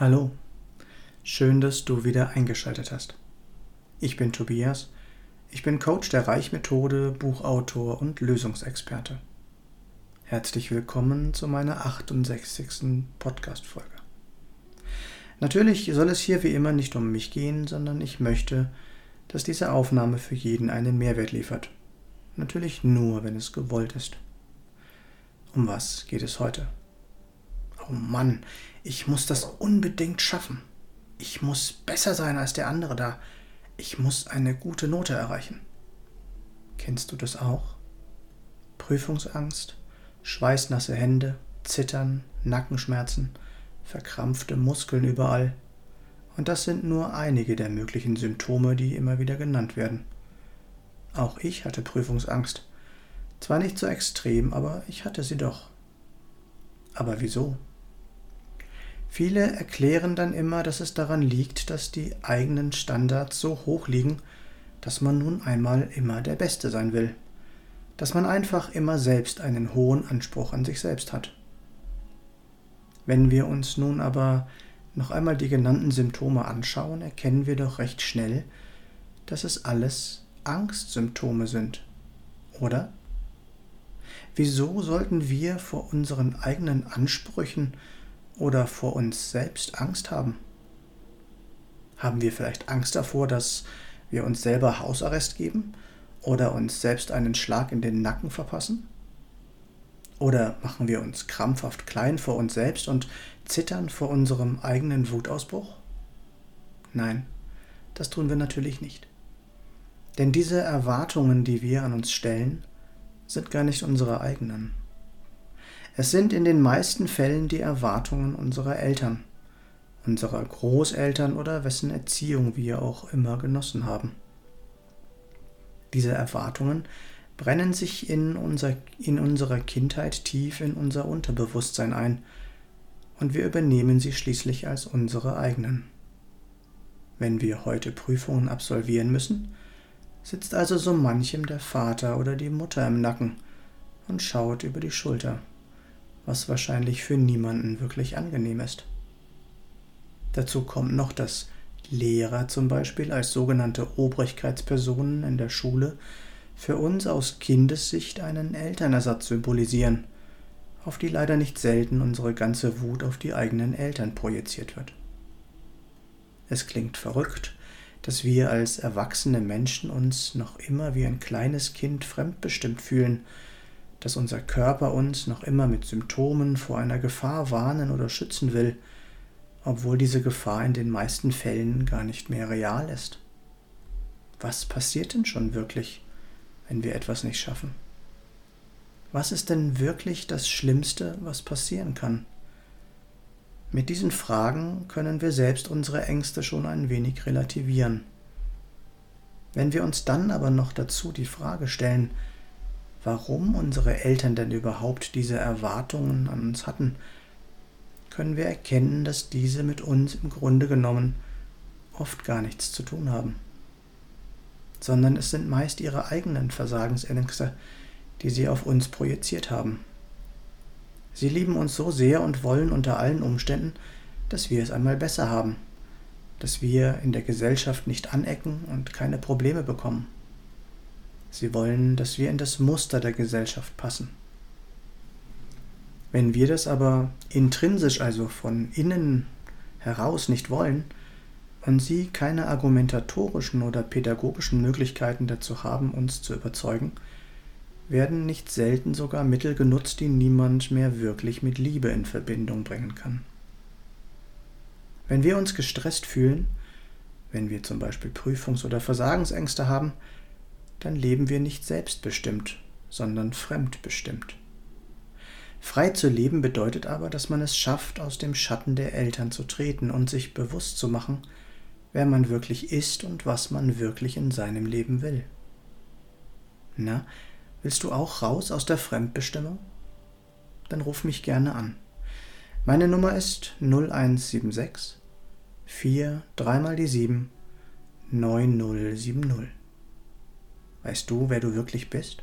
Hallo, schön, dass du wieder eingeschaltet hast. Ich bin Tobias, ich bin Coach der Reichmethode, Buchautor und Lösungsexperte. Herzlich willkommen zu meiner 68. Podcast-Folge. Natürlich soll es hier wie immer nicht um mich gehen, sondern ich möchte, dass diese Aufnahme für jeden einen Mehrwert liefert. Natürlich nur, wenn es gewollt ist. Um was geht es heute? Oh Mann, ich muss das unbedingt schaffen. Ich muss besser sein als der andere da. Ich muss eine gute Note erreichen. Kennst du das auch? Prüfungsangst, schweißnasse Hände, Zittern, Nackenschmerzen, verkrampfte Muskeln überall. Und das sind nur einige der möglichen Symptome, die immer wieder genannt werden. Auch ich hatte Prüfungsangst. Zwar nicht so extrem, aber ich hatte sie doch. Aber wieso? Viele erklären dann immer, dass es daran liegt, dass die eigenen Standards so hoch liegen, dass man nun einmal immer der Beste sein will, dass man einfach immer selbst einen hohen Anspruch an sich selbst hat. Wenn wir uns nun aber noch einmal die genannten Symptome anschauen, erkennen wir doch recht schnell, dass es alles Angstsymptome sind, oder? Wieso sollten wir vor unseren eigenen Ansprüchen oder vor uns selbst Angst haben? Haben wir vielleicht Angst davor, dass wir uns selber Hausarrest geben oder uns selbst einen Schlag in den Nacken verpassen? Oder machen wir uns krampfhaft klein vor uns selbst und zittern vor unserem eigenen Wutausbruch? Nein, das tun wir natürlich nicht. Denn diese Erwartungen, die wir an uns stellen, sind gar nicht unsere eigenen. Es sind in den meisten Fällen die Erwartungen unserer Eltern, unserer Großeltern oder wessen Erziehung wir auch immer genossen haben. Diese Erwartungen brennen sich in, unser, in unserer Kindheit tief in unser Unterbewusstsein ein und wir übernehmen sie schließlich als unsere eigenen. Wenn wir heute Prüfungen absolvieren müssen, sitzt also so manchem der Vater oder die Mutter im Nacken und schaut über die Schulter was wahrscheinlich für niemanden wirklich angenehm ist. Dazu kommt noch, dass Lehrer zum Beispiel als sogenannte Obrigkeitspersonen in der Schule für uns aus Kindessicht einen Elternersatz symbolisieren, auf die leider nicht selten unsere ganze Wut auf die eigenen Eltern projiziert wird. Es klingt verrückt, dass wir als erwachsene Menschen uns noch immer wie ein kleines Kind fremdbestimmt fühlen dass unser Körper uns noch immer mit Symptomen vor einer Gefahr warnen oder schützen will, obwohl diese Gefahr in den meisten Fällen gar nicht mehr real ist. Was passiert denn schon wirklich, wenn wir etwas nicht schaffen? Was ist denn wirklich das Schlimmste, was passieren kann? Mit diesen Fragen können wir selbst unsere Ängste schon ein wenig relativieren. Wenn wir uns dann aber noch dazu die Frage stellen, warum unsere Eltern denn überhaupt diese Erwartungen an uns hatten, können wir erkennen, dass diese mit uns im Grunde genommen oft gar nichts zu tun haben, sondern es sind meist ihre eigenen Versagensängste, die sie auf uns projiziert haben. Sie lieben uns so sehr und wollen unter allen Umständen, dass wir es einmal besser haben, dass wir in der Gesellschaft nicht anecken und keine Probleme bekommen. Sie wollen, dass wir in das Muster der Gesellschaft passen. Wenn wir das aber intrinsisch, also von innen heraus nicht wollen, und sie keine argumentatorischen oder pädagogischen Möglichkeiten dazu haben, uns zu überzeugen, werden nicht selten sogar Mittel genutzt, die niemand mehr wirklich mit Liebe in Verbindung bringen kann. Wenn wir uns gestresst fühlen, wenn wir zum Beispiel Prüfungs- oder Versagensängste haben, dann leben wir nicht selbstbestimmt, sondern fremdbestimmt. Frei zu leben bedeutet aber, dass man es schafft, aus dem Schatten der Eltern zu treten und sich bewusst zu machen, wer man wirklich ist und was man wirklich in seinem Leben will. Na, willst du auch raus aus der Fremdbestimmung? Dann ruf mich gerne an. Meine Nummer ist 0176 4 3 mal die 7 9070. Weißt du, wer du wirklich bist?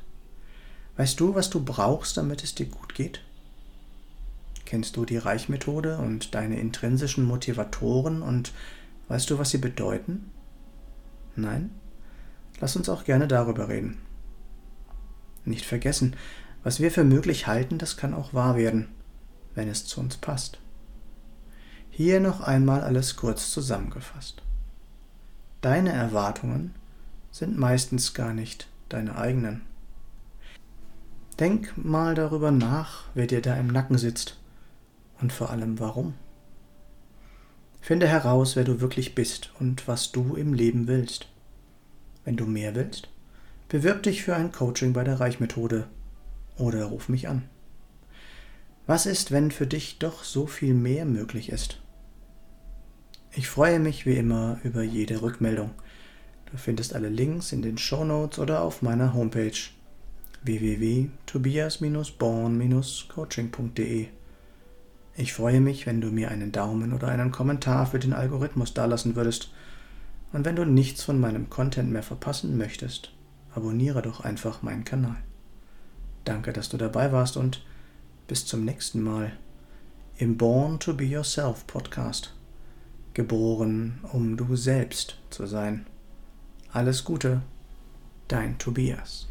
Weißt du, was du brauchst, damit es dir gut geht? Kennst du die Reichmethode und deine intrinsischen Motivatoren und weißt du, was sie bedeuten? Nein? Lass uns auch gerne darüber reden. Nicht vergessen, was wir für möglich halten, das kann auch wahr werden, wenn es zu uns passt. Hier noch einmal alles kurz zusammengefasst. Deine Erwartungen sind meistens gar nicht deine eigenen. Denk mal darüber nach, wer dir da im Nacken sitzt und vor allem warum. Finde heraus, wer du wirklich bist und was du im Leben willst. Wenn du mehr willst, bewirb dich für ein Coaching bei der Reichmethode oder ruf mich an. Was ist, wenn für dich doch so viel mehr möglich ist? Ich freue mich wie immer über jede Rückmeldung. Du findest alle Links in den Show Notes oder auf meiner Homepage www.tobias-born-coaching.de. Ich freue mich, wenn du mir einen Daumen oder einen Kommentar für den Algorithmus dalassen würdest. Und wenn du nichts von meinem Content mehr verpassen möchtest, abonniere doch einfach meinen Kanal. Danke, dass du dabei warst und bis zum nächsten Mal im Born to Be Yourself Podcast. Geboren, um du selbst zu sein. Alles Gute, dein Tobias.